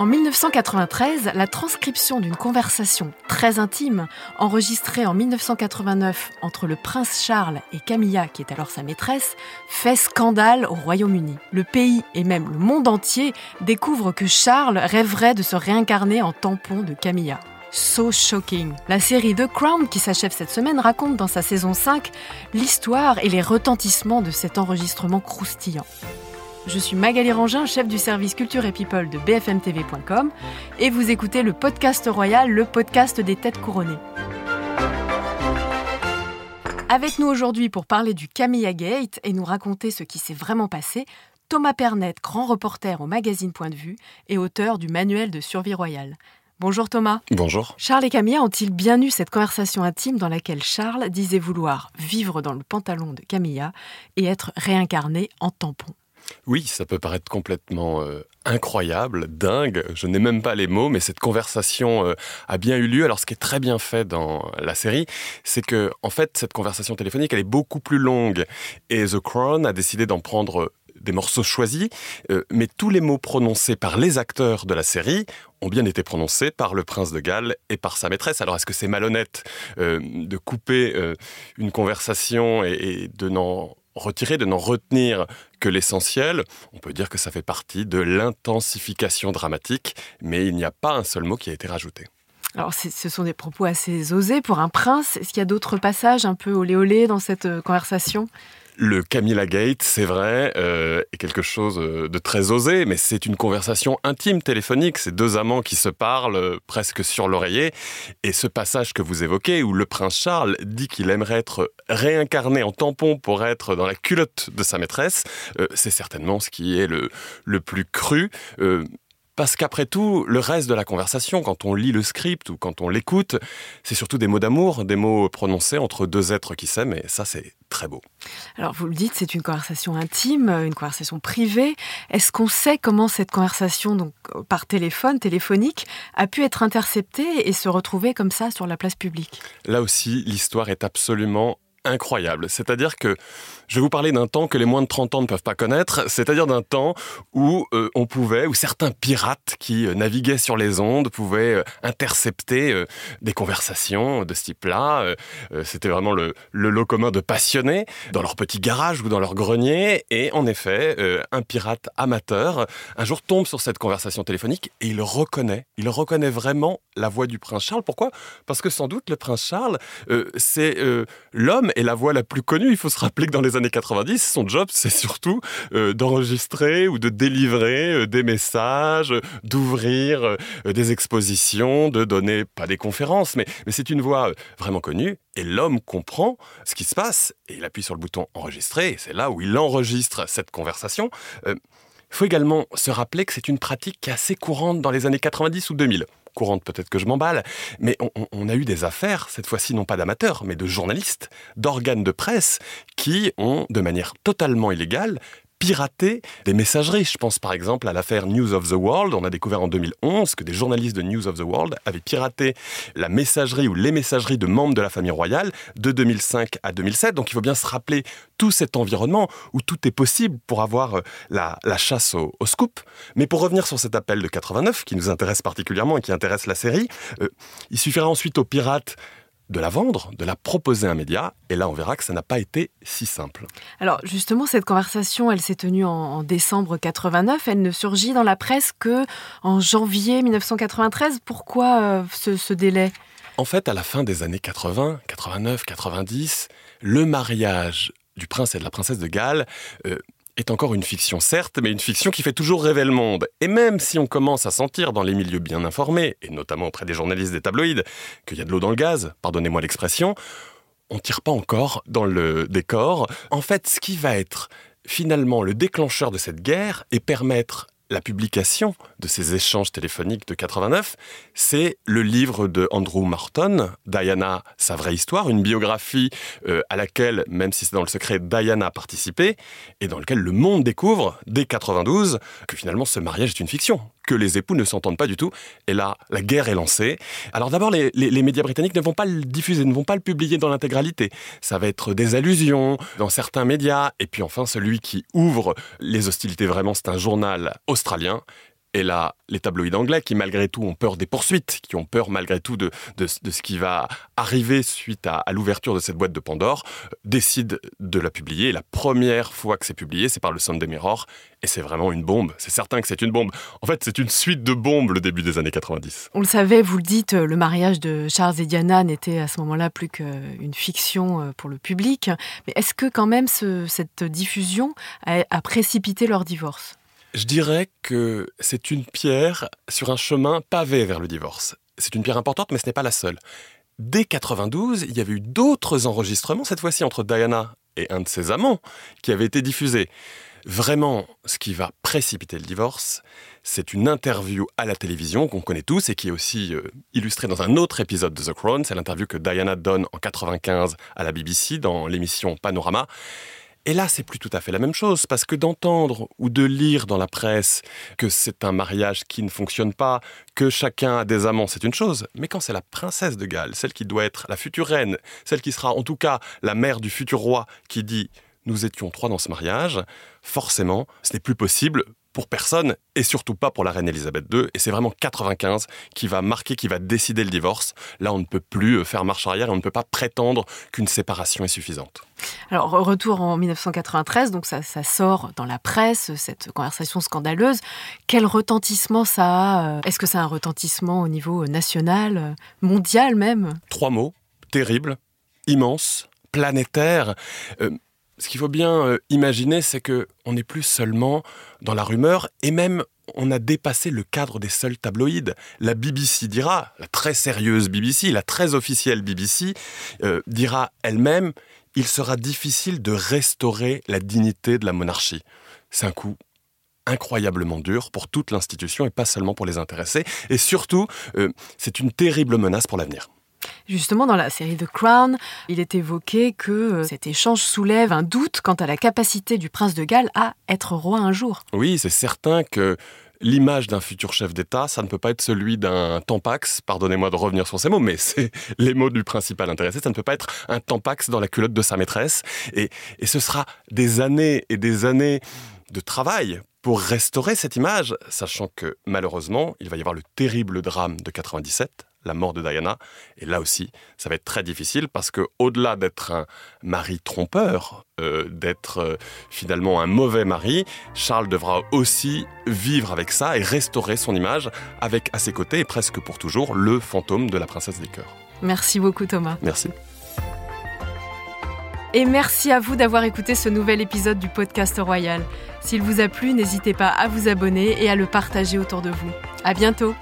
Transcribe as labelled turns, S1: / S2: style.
S1: En 1993, la transcription d'une conversation très intime, enregistrée en 1989 entre le prince Charles et Camilla, qui est alors sa maîtresse, fait scandale au Royaume-Uni. Le pays et même le monde entier découvrent que Charles rêverait de se réincarner en tampon de Camilla. So Shocking. La série The Crown, qui s'achève cette semaine, raconte dans sa saison 5 l'histoire et les retentissements de cet enregistrement croustillant. Je suis Magali Rangin, chef du service culture et people de bfmtv.com et vous écoutez le podcast royal, le podcast des têtes couronnées. Avec nous aujourd'hui pour parler du Camilla Gate et nous raconter ce qui s'est vraiment passé, Thomas Pernet, grand reporter au magazine Point de Vue et auteur du manuel de survie royale. Bonjour Thomas.
S2: Bonjour.
S1: Charles et Camilla ont-ils bien eu cette conversation intime dans laquelle Charles disait vouloir vivre dans le pantalon de Camilla et être réincarné en tampon?
S2: Oui, ça peut paraître complètement euh, incroyable, dingue, je n'ai même pas les mots, mais cette conversation euh, a bien eu lieu. Alors ce qui est très bien fait dans la série, c'est que en fait cette conversation téléphonique, elle est beaucoup plus longue et The Crown a décidé d'en prendre des morceaux choisis, euh, mais tous les mots prononcés par les acteurs de la série ont bien été prononcés par le prince de Galles et par sa maîtresse. Alors est-ce que c'est malhonnête de couper une conversation et de n'en retirer, de n'en retenir que l'essentiel. On peut dire que ça fait partie de l'intensification dramatique, mais il n'y a pas un seul mot qui a été rajouté.
S1: Alors, ce sont des propos assez osés pour un prince. Est-ce qu'il y a d'autres passages un peu olé olé dans cette euh, conversation?
S2: Le Camilla Gate, c'est vrai, euh, est quelque chose euh, de très osé, mais c'est une conversation intime téléphonique. C'est deux amants qui se parlent euh, presque sur l'oreiller. Et ce passage que vous évoquez, où le prince Charles dit qu'il aimerait être réincarné en tampon pour être dans la culotte de sa maîtresse, c'est certainement ce qui est le, le plus cru. Parce qu'après tout, le reste de la conversation, quand on lit le script ou quand on l'écoute, c'est surtout des mots d'amour, des mots prononcés entre deux êtres qui s'aiment, et ça, c'est très beau.
S1: Alors, vous le dites, c'est une conversation intime, une conversation privée. Est-ce qu'on sait comment cette conversation, donc par téléphone, téléphonique, a pu être interceptée et se retrouver comme ça sur la place publique?
S2: Là aussi, l'histoire est absolument incroyable. C'est-à-dire que je vais vous parler d'un temps que les moins de 30 ans ne peuvent pas connaître, c'est-à-dire d'un temps où euh, on pouvait, où certains pirates qui euh, naviguaient sur les ondes pouvaient euh, intercepter des conversations de ce type-là. C'était vraiment le, le, lot commun de passionnés dans leur petit garage ou dans leur grenier. Et en effet, un pirate amateur un jour tombe sur cette conversation téléphonique et il reconnaît, il reconnaît vraiment la voix du prince Charles. Pourquoi? Parce que sans doute le prince Charles, c'est l'homme et la voix la plus connue. Il faut se rappeler que dans les années 90, son job, c'est surtout euh, d'enregistrer ou de délivrer euh, des messages, d'ouvrir euh, des expositions, de donner, pas des conférences, mais, mais c'est une voix vraiment connue. Et l'homme comprend ce qui se passe et il appuie sur le bouton enregistrer. C'est là où il enregistre cette conversation. Il faut également se rappeler que c'est une pratique qui est assez courante dans les années 90 ou 2000 courante, peut-être que je m'emballe, mais on, a eu des affaires, cette fois-ci non pas d'amateurs, mais de journalistes, d'organes de presse, qui ont, de manière totalement illégale, pirater des messageries. Je pense par exemple à l'affaire News of the World. On a découvert en 2011 que des journalistes de News of the World avaient piraté la messagerie ou les messageries de membres de la famille royale de 2005 à 2007. Donc il faut bien se rappeler tout cet environnement où tout est possible pour avoir euh, la, chasse au, scoop. Mais pour revenir sur cet appel de 89 qui nous intéresse particulièrement et qui intéresse la série, euh, il suffira ensuite aux pirates de la vendre, de la proposer à un média. Et là, on verra que ça n'a pas été si simple.
S1: Alors, justement, cette conversation, elle s'est tenue en, décembre 89. Elle ne surgit dans la presse que en janvier 1993. Pourquoi euh, ce, délai?
S2: En fait, à la fin des années 80, 89, 90, le mariage du prince et de la princesse de Galles euh, est encore une fiction, certes, mais une fiction qui fait toujours rêver le monde. Et même si on commence à sentir dans les milieux bien informés, et notamment auprès des journalistes des tabloïds, qu'il y a de l'eau dans le gaz, pardonnez-moi l'expression, on tire pas encore dans le décor. En fait, ce qui va être finalement le déclencheur de cette guerre et permettre la publication de ces échanges téléphoniques de 89, c'est le livre de Andrew Morton, Diana, sa vraie histoire, une biographie euh, à laquelle, même si c'est dans le secret, Diana a participé, et dans lequel le monde découvre, dès 92, que finalement ce mariage est une fiction, que les époux ne s'entendent pas du tout. Et là, la guerre est lancée. Alors d'abord, les, médias britanniques ne vont pas le diffuser, ne vont pas le publier dans l'intégralité. Ça va être des allusions dans certains médias. Et puis enfin, celui qui ouvre les hostilités vraiment, c'est un journal australien et là, les tabloïds anglais qui, malgré tout, ont peur des poursuites, qui ont peur, malgré tout, de, de, ce qui va arriver suite à, l'ouverture de cette boîte de Pandore, euh, décident de la publier. la première fois que c'est publié, c'est par le Sunday Mirror. Et c'est vraiment une bombe. C'est certain que c'est une bombe. En fait, c'est une suite de bombes, le début des années 90.
S1: On le savait, vous le dites, le mariage de Charles et Diana n'était à ce moment-là plus qu'une fiction euh, pour le public. Mais est-ce que, quand même, cette diffusion a précipité leur divorce?
S2: Je dirais que c'est une pierre sur un chemin pavé vers le divorce. C'est une pierre importante, mais ce n'est pas la seule. Dès 92, il y avait eu d'autres enregistrements, cette fois-ci entre Diana et un de ses amants, qui avaient été diffusés. Vraiment, ce qui va précipiter le divorce, c'est une interview à la télévision qu'on connaît tous et qui est aussi euh, illustrée dans un autre épisode de The Crown. C'est l'interview que Diana donne en 95 à la BBC dans l'émission Panorama. Et là, c'est plus tout à fait la même chose, parce que d'entendre ou de lire dans la presse que c'est un mariage qui ne fonctionne pas, que chacun a des amants, c'est une chose. Mais quand c'est la princesse de Galles, celle qui doit être la future reine, celle qui sera en tout cas la mère du futur roi, qui dit nous étions trois dans ce mariage, forcément, ce n'est plus possible pour personne et surtout pas pour la reine Elisabeth II. Et c'est vraiment 95 qui va marquer, qui va décider le divorce. Là, on ne peut plus euh, faire marche arrière et on ne peut pas prétendre qu'une séparation est suffisante.
S1: Alors, retour en 1993, donc ça, sort dans la presse, cette conversation scandaleuse. Quel retentissement ça a euh, Est-ce que ça a un retentissement au niveau national, euh, mondial même?
S2: Trois mots, terrible, immense, planétaire ce qu'il faut bien euh, imaginer, c'est que on n'est plus seulement dans la rumeur, et même on a dépassé le cadre des seuls tabloïds. La BBC dira, la très sérieuse BBC, la très officielle BBC, euh, dira elle-même, il sera difficile de restaurer la dignité de la monarchie. C'est un coup incroyablement dur pour toute l'institution et pas seulement pour les intéressés. Et surtout, euh, c'est une terrible menace pour l'avenir.
S1: Justement, dans la série The Crown, il est évoqué que euh, cet échange soulève un doute quant à la capacité du prince de Galles à être roi un jour.
S2: Oui, c'est certain que l'image d'un futur chef d'État, ça ne peut pas être celui d'un tampax, pardonnez-moi de revenir sur ces mots, mais c'est les mots du principal intéressé, ça ne peut pas être un tampax dans la culotte de sa maîtresse. Et, et ce sera des années et des années de travail pour restaurer cette image, sachant que malheureusement, il va y avoir le terrible drame de 97 la mort de Diana. Et là aussi, ça va être très difficile parce que au-delà d'être un mari trompeur, euh, d'être euh, finalement un mauvais mari, Charles devra aussi vivre avec ça et restaurer son image avec à ses côtés et presque pour toujours le fantôme de la princesse des cœurs.
S1: Merci beaucoup Thomas.
S2: Merci.
S1: Et merci à vous d'avoir écouté ce nouvel épisode du podcast royal. S'il vous a plu, n'hésitez pas à vous abonner et à le partager autour de vous. À bientôt.